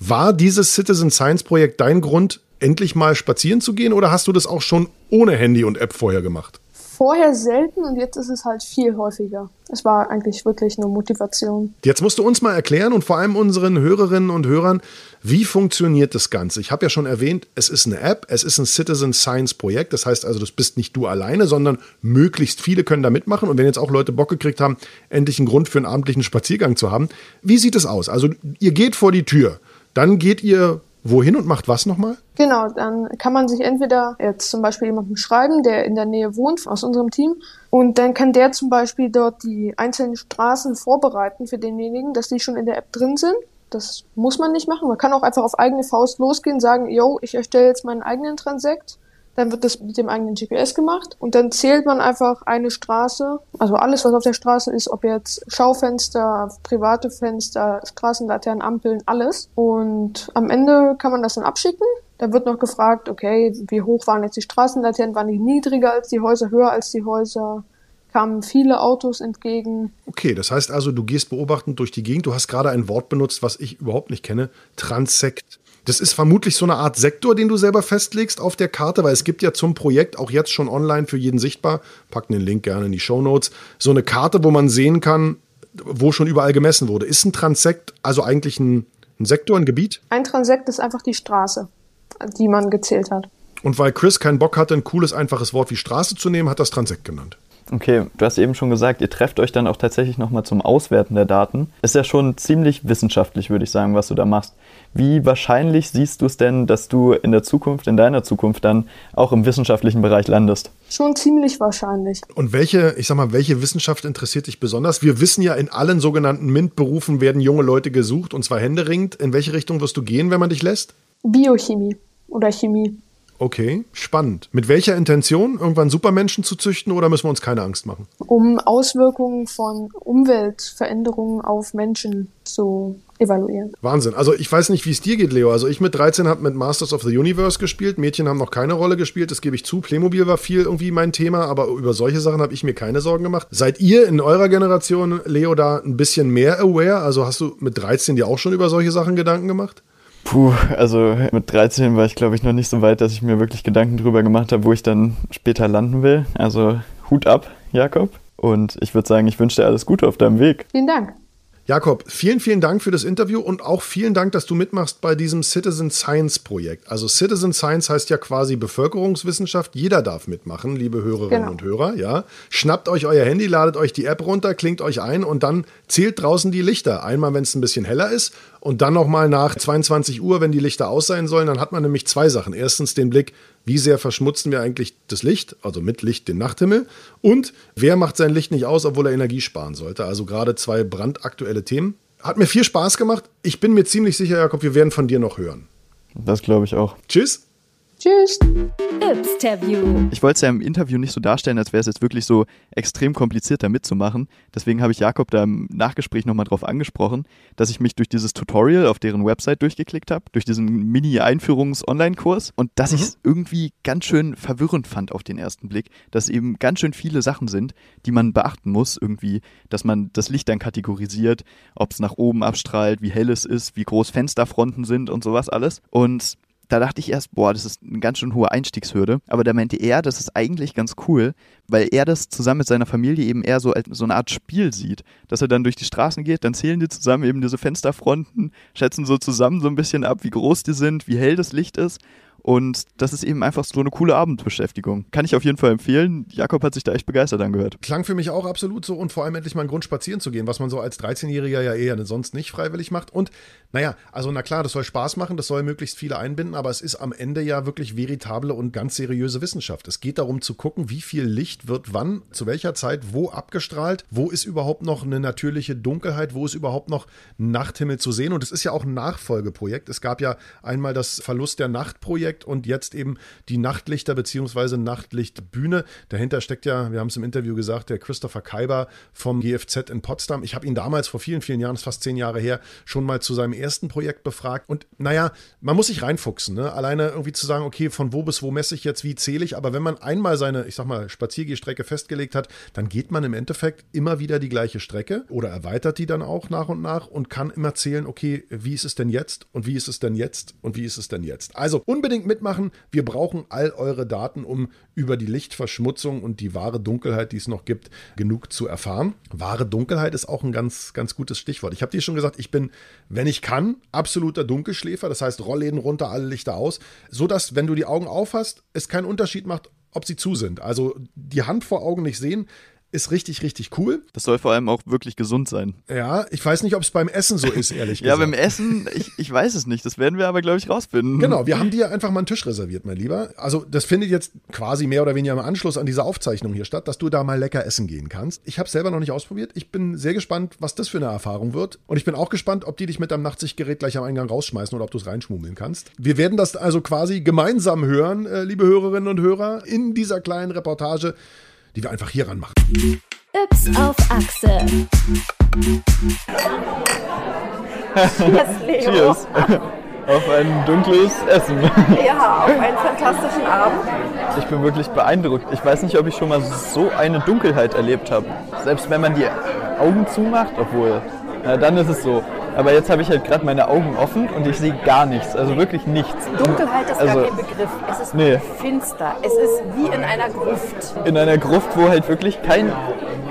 War dieses Citizen Science Projekt dein Grund, endlich mal spazieren zu gehen oder hast du das auch schon ohne Handy und App vorher gemacht? vorher selten und jetzt ist es halt viel häufiger. Es war eigentlich wirklich nur Motivation. Jetzt musst du uns mal erklären und vor allem unseren Hörerinnen und Hörern, wie funktioniert das Ganze? Ich habe ja schon erwähnt, es ist eine App, es ist ein Citizen Science Projekt. Das heißt also, das bist nicht du alleine, sondern möglichst viele können da mitmachen. Und wenn jetzt auch Leute Bock gekriegt haben, endlich einen Grund für einen abendlichen Spaziergang zu haben, wie sieht es aus? Also ihr geht vor die Tür, dann geht ihr wohin und macht was nochmal? Genau, dann kann man sich entweder jetzt zum Beispiel jemandem schreiben, der in der Nähe wohnt aus unserem Team, und dann kann der zum Beispiel dort die einzelnen Straßen vorbereiten für denjenigen, dass die schon in der App drin sind. Das muss man nicht machen. Man kann auch einfach auf eigene Faust losgehen, sagen, yo, ich erstelle jetzt meinen eigenen Transekt dann wird das mit dem eigenen GPS gemacht und dann zählt man einfach eine Straße, also alles, was auf der Straße ist, ob jetzt Schaufenster, private Fenster, Straßenlaternen, Ampeln, alles. Und am Ende kann man das dann abschicken. Da wird noch gefragt, okay, wie hoch waren jetzt die Straßenlaternen? Waren die niedriger als die Häuser, höher als die Häuser? kamen viele Autos entgegen. Okay, das heißt also, du gehst beobachtend durch die Gegend. Du hast gerade ein Wort benutzt, was ich überhaupt nicht kenne. Transekt. Das ist vermutlich so eine Art Sektor, den du selber festlegst auf der Karte, weil es gibt ja zum Projekt auch jetzt schon online für jeden sichtbar, packen den Link gerne in die Show Notes, so eine Karte, wo man sehen kann, wo schon überall gemessen wurde. Ist ein Transekt also eigentlich ein, ein Sektor, ein Gebiet? Ein Transekt ist einfach die Straße, die man gezählt hat. Und weil Chris keinen Bock hatte, ein cooles, einfaches Wort wie Straße zu nehmen, hat das Transekt genannt. Okay, du hast eben schon gesagt, ihr trefft euch dann auch tatsächlich nochmal zum Auswerten der Daten. Ist ja schon ziemlich wissenschaftlich, würde ich sagen, was du da machst. Wie wahrscheinlich siehst du es denn, dass du in der Zukunft, in deiner Zukunft dann auch im wissenschaftlichen Bereich landest? Schon ziemlich wahrscheinlich. Und welche, ich sag mal, welche Wissenschaft interessiert dich besonders? Wir wissen ja, in allen sogenannten MINT-Berufen werden junge Leute gesucht und zwar händeringend. In welche Richtung wirst du gehen, wenn man dich lässt? Biochemie oder Chemie. Okay, spannend. Mit welcher Intention? Irgendwann Supermenschen zu züchten oder müssen wir uns keine Angst machen? Um Auswirkungen von Umweltveränderungen auf Menschen zu evaluieren. Wahnsinn. Also ich weiß nicht, wie es dir geht, Leo. Also ich mit 13 habe mit Masters of the Universe gespielt. Mädchen haben noch keine Rolle gespielt, das gebe ich zu. Playmobil war viel irgendwie mein Thema, aber über solche Sachen habe ich mir keine Sorgen gemacht. Seid ihr in eurer Generation, Leo, da ein bisschen mehr aware? Also hast du mit 13 dir auch schon über solche Sachen Gedanken gemacht? Puh, also mit 13 war ich, glaube ich, noch nicht so weit, dass ich mir wirklich Gedanken drüber gemacht habe, wo ich dann später landen will. Also Hut ab, Jakob. Und ich würde sagen, ich wünsche dir alles Gute auf deinem Weg. Vielen Dank. Jakob, vielen, vielen Dank für das Interview und auch vielen Dank, dass du mitmachst bei diesem Citizen Science Projekt. Also Citizen Science heißt ja quasi Bevölkerungswissenschaft. Jeder darf mitmachen, liebe Hörerinnen genau. und Hörer. Ja, schnappt euch euer Handy, ladet euch die App runter, klingt euch ein und dann zählt draußen die Lichter. Einmal, wenn es ein bisschen heller ist und dann nochmal nach 22 Uhr, wenn die Lichter aus sein sollen. Dann hat man nämlich zwei Sachen. Erstens den Blick, wie sehr verschmutzen wir eigentlich das Licht, also mit Licht den Nachthimmel und wer macht sein Licht nicht aus, obwohl er Energie sparen sollte. Also gerade zwei brandaktuelle Themen. Hat mir viel Spaß gemacht. Ich bin mir ziemlich sicher, Jakob, wir werden von dir noch hören. Das glaube ich auch. Tschüss. Tschüss. Interview. Ich wollte es ja im Interview nicht so darstellen, als wäre es jetzt wirklich so extrem kompliziert da mitzumachen. Deswegen habe ich Jakob da im Nachgespräch nochmal drauf angesprochen, dass ich mich durch dieses Tutorial auf deren Website durchgeklickt habe, durch diesen Mini-Einführungs-Online-Kurs und dass mhm. ich es irgendwie ganz schön verwirrend fand auf den ersten Blick, dass eben ganz schön viele Sachen sind, die man beachten muss. Irgendwie, dass man das Licht dann kategorisiert, ob es nach oben abstrahlt, wie hell es ist, wie groß Fensterfronten sind und sowas alles. Und da dachte ich erst, boah, das ist eine ganz schön hohe Einstiegshürde. Aber da meinte er, das ist eigentlich ganz cool, weil er das zusammen mit seiner Familie eben eher so als so eine Art Spiel sieht. Dass er dann durch die Straßen geht, dann zählen die zusammen eben diese Fensterfronten, schätzen so zusammen so ein bisschen ab, wie groß die sind, wie hell das Licht ist und das ist eben einfach so eine coole Abendbeschäftigung. Kann ich auf jeden Fall empfehlen. Jakob hat sich da echt begeistert angehört. Klang für mich auch absolut so und vor allem endlich mal einen Grund spazieren zu gehen, was man so als 13-Jähriger ja eher sonst nicht freiwillig macht. Und naja, also na klar, das soll Spaß machen, das soll möglichst viele einbinden, aber es ist am Ende ja wirklich veritable und ganz seriöse Wissenschaft. Es geht darum zu gucken, wie viel Licht wird wann, zu welcher Zeit, wo abgestrahlt, wo ist überhaupt noch eine natürliche Dunkelheit, wo ist überhaupt noch Nachthimmel zu sehen. Und es ist ja auch ein Nachfolgeprojekt. Es gab ja einmal das Verlust der Nachtprojekt Projekt und jetzt eben die Nachtlichter bzw. Nachtlichtbühne. Dahinter steckt ja, wir haben es im Interview gesagt, der Christopher Kaiber vom GFZ in Potsdam. Ich habe ihn damals vor vielen, vielen Jahren, fast zehn Jahre her, schon mal zu seinem ersten Projekt befragt. Und naja, man muss sich reinfuchsen. Ne? Alleine irgendwie zu sagen, okay, von wo bis wo messe ich jetzt, wie zähle ich. Aber wenn man einmal seine, ich sag mal, Spaziergehstrecke festgelegt hat, dann geht man im Endeffekt immer wieder die gleiche Strecke oder erweitert die dann auch nach und nach und kann immer zählen, okay, wie ist es denn jetzt und wie ist es denn jetzt und wie ist es denn jetzt. Also unbedingt unbedingt mitmachen. Wir brauchen all eure Daten, um über die Lichtverschmutzung und die wahre Dunkelheit, die es noch gibt, genug zu erfahren. Wahre Dunkelheit ist auch ein ganz, ganz gutes Stichwort. Ich habe dir schon gesagt, ich bin, wenn ich kann, absoluter Dunkelschläfer. Das heißt, Rollläden runter, alle Lichter aus, so dass, wenn du die Augen aufhast, es keinen Unterschied macht, ob sie zu sind. Also die Hand vor Augen nicht sehen, ist richtig, richtig cool. Das soll vor allem auch wirklich gesund sein. Ja, ich weiß nicht, ob es beim Essen so ist, ehrlich ja, gesagt. beim Essen, ich, ich weiß es nicht. Das werden wir aber, glaube ich, rausfinden. Genau, wir haben dir einfach mal einen Tisch reserviert, mein Lieber. Also das findet jetzt quasi mehr oder weniger im Anschluss an diese Aufzeichnung hier statt, dass du da mal lecker essen gehen kannst. Ich habe selber noch nicht ausprobiert. Ich bin sehr gespannt, was das für eine Erfahrung wird. Und ich bin auch gespannt, ob die dich mit deinem Nachtsichtgerät gleich am Eingang rausschmeißen oder ob du es reinschmummeln kannst. Wir werden das also quasi gemeinsam hören, äh, liebe Hörerinnen und Hörer, in dieser kleinen Reportage, die wir einfach hier ranmachen. Yps auf Achse. Cheers, Leo. Cheers. Auf ein dunkles Essen. Ja, auf einen fantastischen Abend. Ich bin wirklich beeindruckt. Ich weiß nicht, ob ich schon mal so eine Dunkelheit erlebt habe. Selbst wenn man die Augen zumacht, obwohl, na, dann ist es so. Aber jetzt habe ich halt gerade meine Augen offen und ich sehe gar nichts, also wirklich nichts. Dunkelheit ist Also, gar kein Begriff. Es ist Nee. finster. Es ist wie in einer Gruft. In einer Gruft, wo halt wirklich kein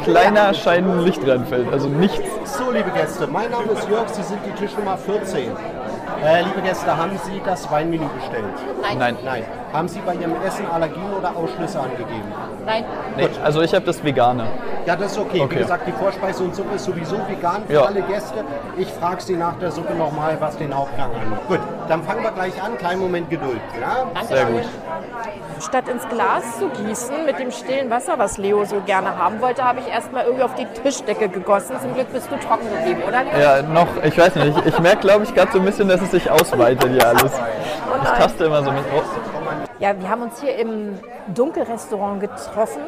kleiner Schein Licht reinfällt, also nichts. So, liebe Gäste, mein Name ist Jörg, Sie sind die Tischnummer 14. Äh, liebe Gäste, haben Sie das Weinmenü bestellt? Nein. Nein. Haben Sie bei Ihrem Essen Allergien oder Ausschlüsse angegeben? Nein. Nee, also ich habe das Vegane. Ja, das ist okay. Okay. Wie gesagt, die Vorspeise und Suppe ist sowieso vegan für Ja. alle Gäste. Ich frage Sie nach der Suppe nochmal, was den Hauptgang angeht. Gut, dann fangen wir gleich an. Kleinen Moment Geduld. Ja? Sehr gut. Statt ins Glas zu gießen mit dem stillen Wasser, was Leo so gerne haben wollte, habe ich erstmal irgendwie auf die Tischdecke gegossen. Zum Glück bist du trocken geblieben, oder Leo? Ja, noch, ich weiß nicht, ich, ich merke, glaube ich, gerade so ein bisschen, dass es sich ausweitet hier alles. Ich taste immer so mit. Oh. Ja, wir haben uns hier im Dunkelrestaurant getroffen,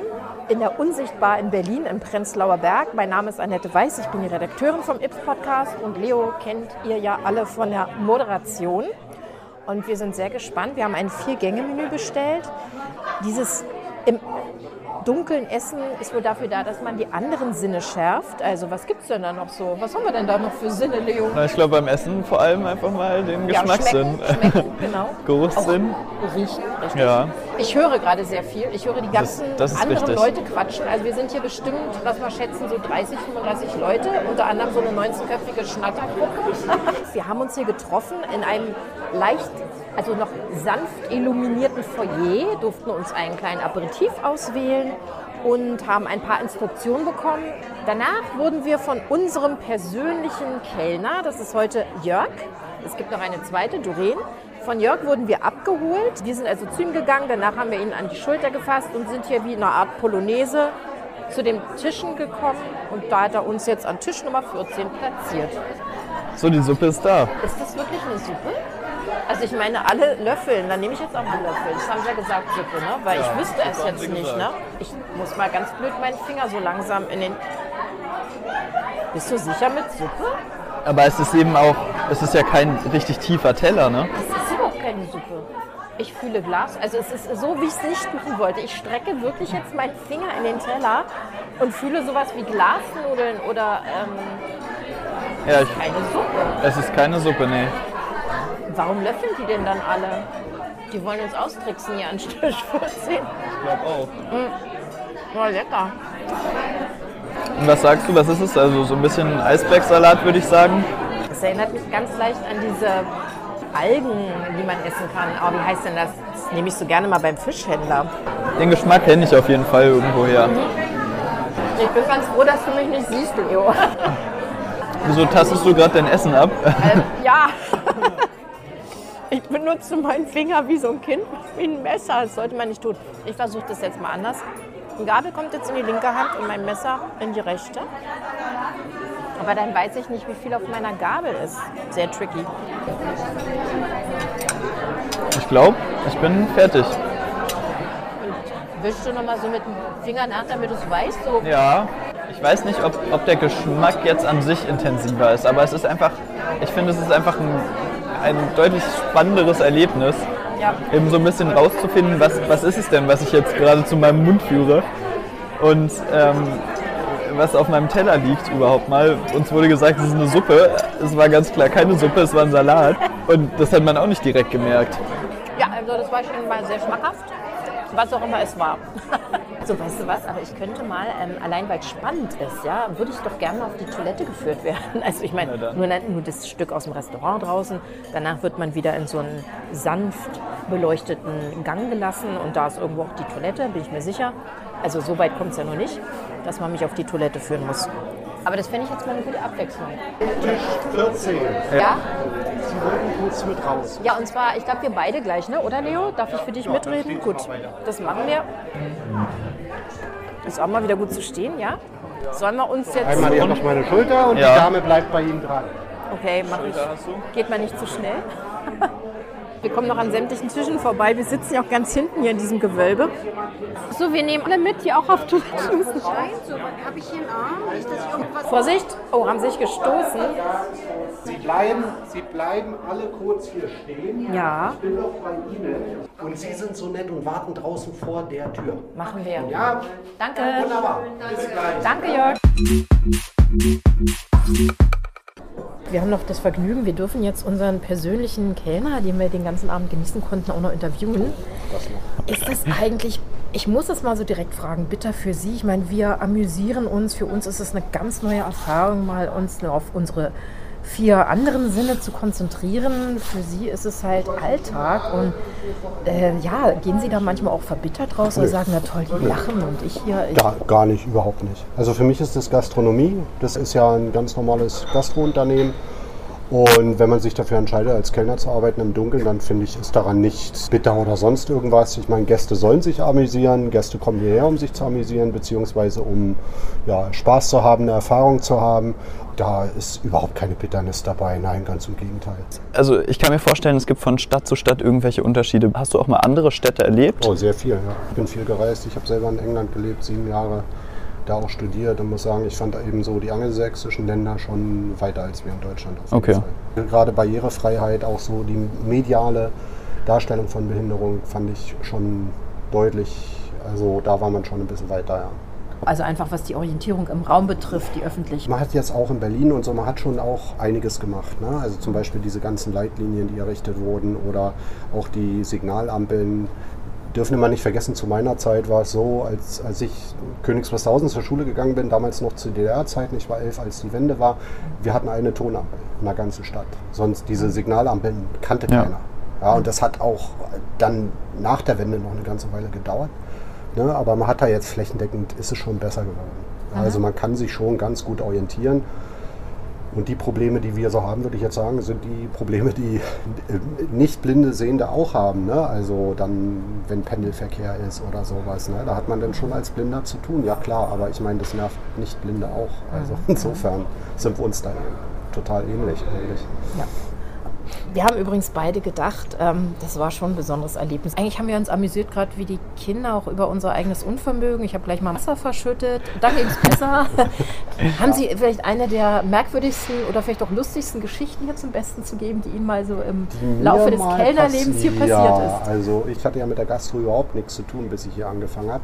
in der Unsichtbar in Berlin, im Prenzlauer Berg. Mein Name ist Annette Weiß, ich bin die Redakteurin vom Ips-Podcast und Leo kennt ihr ja alle von der Moderation. Und wir sind sehr gespannt. Wir haben ein Vier-Gänge-Menü bestellt. Dieses im dunklen Essen ist wohl dafür da, dass man die anderen Sinne schärft. Also was gibt es denn da noch so? Was haben wir denn da noch für Sinne, Leo? Na, ich glaube beim Essen vor allem einfach mal den Ja, Geschmackssinn. schmecken, schmecken, genau. Geruchssinn. Riechen, richtig. Ja. Ich höre gerade sehr viel. Ich höre die ganzen das ist anderen richtig. Leute quatschen. Also wir sind hier bestimmt, lass mal schätzen, so 30, 35 Leute. Unter anderem so eine 19-köpfige Schnattergruppe. wir haben uns hier getroffen in einem leicht, also noch sanft illuminierten Foyer, durften uns einen kleinen Aperitif auswählen und haben ein paar Instruktionen bekommen. Danach wurden wir von unserem persönlichen Kellner, das ist heute Jörg, es gibt noch eine zweite, Doreen, von Jörg wurden wir abgeholt. Wir sind also zu ihm gegangen, danach haben wir ihn an die Schulter gefasst und sind hier wie in einer Art Polonaise zu den Tischen gekommen und da hat er uns jetzt an Tisch Nummer 14 platziert. So, die Suppe ist da. Ist das wirklich eine Suppe? Also ich meine, alle löffeln, dann nehme ich jetzt auch einen Löffel. Das haben sie ja gesagt, Suppe, ne? Weil ich wüsste es jetzt nicht, ne? Ich muss mal ganz blöd meinen Finger so langsam in den... Bist du sicher mit Suppe? Aber es ist eben auch, es ist ja kein richtig tiefer Teller, ne? Es ist überhaupt keine Suppe. Ich fühle Glas. Also es ist so, wie ich es nicht machen wollte. Ich strecke wirklich jetzt meinen Finger in den Teller und fühle sowas wie Glasnudeln oder ähm, Ja, ich, keine Suppe. es ist keine Suppe, nee. Warum löffeln die denn dann alle? Die wollen uns austricksen hier an Tisch 14. Ich glaube auch. War lecker. Und was sagst du, was ist es? Also so ein bisschen Eisbergsalat, würde ich sagen. Das erinnert mich ganz leicht an diese Algen, die man essen kann. Aber wie heißt denn das? Das nehme ich so gerne mal beim Fischhändler. Den Geschmack kenne ich auf jeden Fall irgendwoher. Ich bin ganz froh, dass du mich nicht siehst, Leo. Wieso tastest du gerade dein Essen ab? Ähm, ja. Ich benutze meinen Finger wie so ein Kind, wie ein Messer. Das sollte man nicht tun. Ich versuche das jetzt mal anders. Die Gabel kommt jetzt in die linke Hand und mein Messer in die rechte. Aber dann weiß ich nicht, wie viel auf meiner Gabel ist. Sehr tricky. Ich glaube, ich bin fertig. Wischst du nochmal so mit dem Finger nach, damit du es weißt? So. Ja, ich weiß nicht, ob, ob der Geschmack jetzt an sich intensiver ist, aber es ist einfach, ich finde, es ist einfach ein, ein deutlich spannenderes Erlebnis, Ja. eben so ein bisschen rauszufinden, was, was ist es denn, was ich jetzt gerade zu meinem Mund führe und ähm, was auf meinem Teller liegt überhaupt mal. Uns wurde gesagt, es ist eine Suppe. Es war ganz klar keine Suppe, es war ein Salat und das hat man auch nicht direkt gemerkt. Ja, also das war schon mal sehr schmackhaft, was auch immer es war. So, weißt du was, aber ich könnte mal, ähm, allein weil es spannend ist, ja, würde ich doch gerne auf die Toilette geführt werden. Also ich meine, nur, nur das Stück aus dem Restaurant draußen, danach wird man wieder in so einen sanft beleuchteten Gang gelassen und da ist irgendwo auch die Toilette, bin ich mir sicher. Also so weit kommt es ja noch nicht, dass man mich auf die Toilette führen muss. Aber das fände ich jetzt mal eine gute Abwechslung. Tisch 14. Ja? Sie wollten kurz mit raus. Ja, und zwar, ich glaube, wir beide gleich, ne? oder Leo? Darf ich für dich mitreden? Gut, das machen wir. Ist auch mal wieder gut zu stehen, ja? Sollen wir uns jetzt... Einmal Hand auf meine Schulter und Ja. die Dame bleibt bei Ihnen dran. Okay, mach ich. Geht mal nicht zu schnell. Wir kommen noch an sämtlichen Tischen vorbei. Wir sitzen ja auch ganz hinten hier in diesem Gewölbe. So, wir nehmen alle mit, die auch auf Toilette müssen. Habe ich hier einen Arm? Nicht, dass ich irgendwas. Vorsicht! Oh, haben sich gestoßen. Sie bleiben, Sie bleiben alle kurz hier stehen. Ja, Ich bin noch bei Ihnen. Und Sie sind so nett und warten draußen vor der Tür. machen wir. Ja, Danke. wunderbar. Bis gleich. Danke, Jörg. Wir haben noch das Vergnügen, wir dürfen jetzt unseren persönlichen Kellner, den wir den ganzen Abend genießen konnten, auch noch interviewen. Ist das eigentlich, ich muss das mal so direkt fragen, bitter für Sie? Ich meine, wir amüsieren uns, für uns ist es eine ganz neue Erfahrung, mal uns nur auf unsere vier anderen Sinne zu konzentrieren. Für Sie ist es halt Alltag und äh, ja, gehen Sie da manchmal auch verbittert raus oder sagen, na toll, die lachen und ich hier, ich, Gar, gar nicht, überhaupt nicht. Also für mich ist das Gastronomie. Das ist ja ein ganz normales Gastrounternehmen. Und wenn man sich dafür entscheidet, als Kellner zu arbeiten im Dunkeln, dann finde ich, ist daran nichts bitter oder sonst irgendwas. Ich meine, Gäste sollen sich amüsieren. Gäste kommen hierher, um sich zu amüsieren, beziehungsweise um ja, Spaß zu haben, eine Erfahrung zu haben. Da ist überhaupt keine Bitternis dabei. Nein, ganz im Gegenteil. Also ich kann mir vorstellen, es gibt von Stadt zu Stadt irgendwelche Unterschiede. Hast du auch mal andere Städte erlebt? Oh, sehr viel, ja. Ich bin viel gereist. Ich habe selber in England gelebt, sieben Jahre da auch studiert und muss sagen, ich fand eben so die angelsächsischen Länder schon weiter als wir in Deutschland. Okay. Fall. Gerade Barrierefreiheit, auch so die mediale Darstellung von Behinderung fand ich schon deutlich, also da war man schon ein bisschen weiter, ja. Also einfach was die Orientierung im Raum betrifft, die öffentliche. Man hat jetzt auch in Berlin und so, man hat schon auch einiges gemacht. Ne? Also zum Beispiel diese ganzen Leitlinien, die errichtet wurden oder auch die Signalampeln. Dürfen wir nicht vergessen, zu meiner Zeit war es so, als, als ich Königs Wusterhausen zur Schule gegangen bin, damals noch zu DDR-Zeiten, ich war elf, als die Wende war, wir hatten eine Tonampel in der ganzen Stadt. Sonst diese Signalampeln kannte Ja. keiner. Ja, und das hat auch dann nach der Wende noch eine ganze Weile gedauert. Ne? Aber man hat da jetzt flächendeckend, ist es schon besser geworden. Ja, Also man kann sich schon ganz gut orientieren. Und die Probleme, die wir so haben, würde ich jetzt sagen, sind die Probleme, die äh, nicht-blinde Sehende auch haben. Ne? Also dann, wenn Pendelverkehr ist oder sowas, ne? da hat man dann schon als Blinder zu tun. Ja klar, aber ich meine, das nervt Nicht-Blinde auch. Also insofern sind wir uns da total ähnlich eigentlich. Wir haben übrigens beide gedacht, ähm, das war schon ein besonderes Erlebnis. Eigentlich haben wir uns amüsiert, gerade wie die Kinder, auch über unser eigenes Unvermögen. Ich habe gleich mal Wasser verschüttet. Da ging es besser. haben Sie vielleicht eine der merkwürdigsten oder vielleicht auch lustigsten Geschichten hier zum Besten zu geben, die Ihnen mal so im Laufe mir des Kellnerlebens hier passi- passiert ja, ist? Also ich hatte ja mit der Gastro überhaupt nichts zu tun, bis ich hier angefangen habe.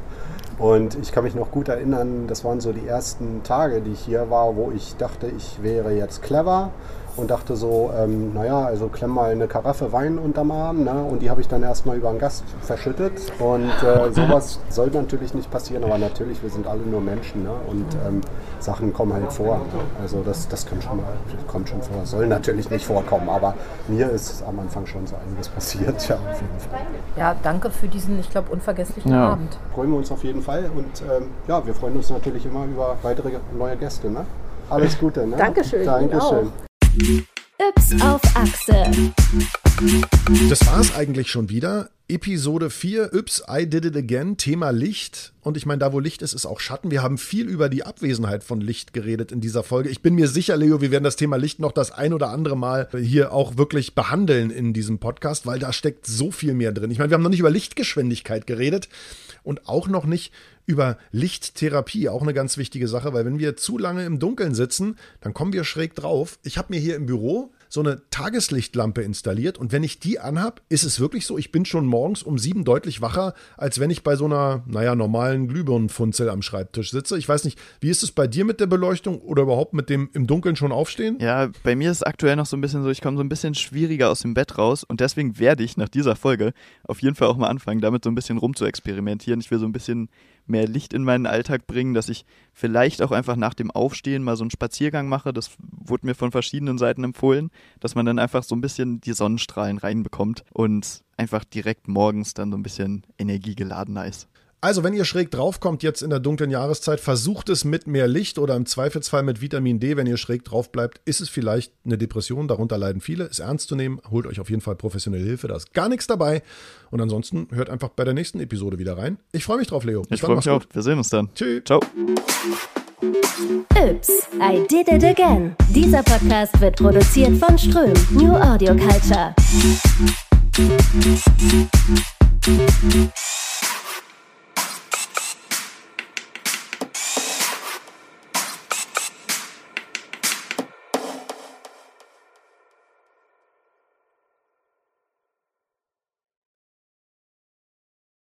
Und ich kann mich noch gut erinnern, das waren so die ersten Tage, die ich hier war, wo ich dachte, ich wäre jetzt clever und dachte so, ähm, naja, also klemm mal eine Karaffe Wein unterm Arm ne? und die habe ich dann erstmal über einen Gast verschüttet und äh, sowas soll natürlich nicht passieren, aber natürlich, wir sind alle nur Menschen ne? und ähm, Sachen kommen halt vor. Ne? Also das, das kann schon mal, kommt schon vor, soll natürlich nicht vorkommen, aber mir ist am Anfang schon so einiges passiert, ja, auf jeden Fall. Ja, danke für diesen, ich glaube, unvergesslichen Ja. Abend. Freuen wir uns auf jeden Fall und ähm, ja, wir freuen uns natürlich immer über weitere neue Gäste. Ne? Alles Gute. Ne? Dankeschön, Dankeschön. Yps auf Achse. Das war's eigentlich schon wieder. Episode 4, Yps, I did it again, Thema Licht. Und ich meine, da wo Licht ist, ist auch Schatten. Wir haben viel über die Abwesenheit von Licht geredet in dieser Folge. Ich bin mir sicher, Leo, wir werden das Thema Licht noch das ein oder andere Mal hier auch wirklich behandeln in diesem Podcast, weil da steckt so viel mehr drin. Ich meine, wir haben noch nicht über Lichtgeschwindigkeit geredet und auch noch nicht über Lichttherapie, auch eine ganz wichtige Sache, weil wenn wir zu lange im Dunkeln sitzen, dann kommen wir schräg drauf. Ich habe mir hier im Büro so eine Tageslichtlampe installiert und wenn ich die anhab, ist es wirklich so, ich bin schon morgens um sieben deutlich wacher, als wenn ich bei so einer, naja, normalen Glühbirnenfunzel am Schreibtisch sitze. Ich weiß nicht, wie ist es bei dir mit der Beleuchtung oder überhaupt mit dem im Dunkeln schon aufstehen? Ja, bei mir ist es aktuell noch so ein bisschen so, ich komme so ein bisschen schwieriger aus dem Bett raus und deswegen werde ich nach dieser Folge auf jeden Fall auch mal anfangen, damit so ein bisschen rumzuexperimentieren. Ich will so ein bisschen mehr Licht in meinen Alltag bringen, dass ich vielleicht auch einfach nach dem Aufstehen mal so einen Spaziergang mache. Das wurde mir von verschiedenen Seiten empfohlen, dass man dann einfach so ein bisschen die Sonnenstrahlen reinbekommt und einfach direkt morgens dann so ein bisschen energiegeladener ist. Also, wenn ihr schräg draufkommt jetzt in der dunklen Jahreszeit, versucht es mit mehr Licht oder im Zweifelsfall mit Vitamin D. Wenn ihr schräg drauf bleibt, ist es vielleicht eine Depression. Darunter leiden viele. Ist ernst zu nehmen. Holt euch auf jeden Fall professionelle Hilfe. Da ist gar nichts dabei. Und ansonsten hört einfach bei der nächsten Episode wieder rein. Ich freue mich drauf, Leo. Bis ich freue mich auch. Wir sehen uns dann. Tschüss. Ciao. Ups, I did it again. Dieser Podcast wird produziert von Ström, New Audio Culture.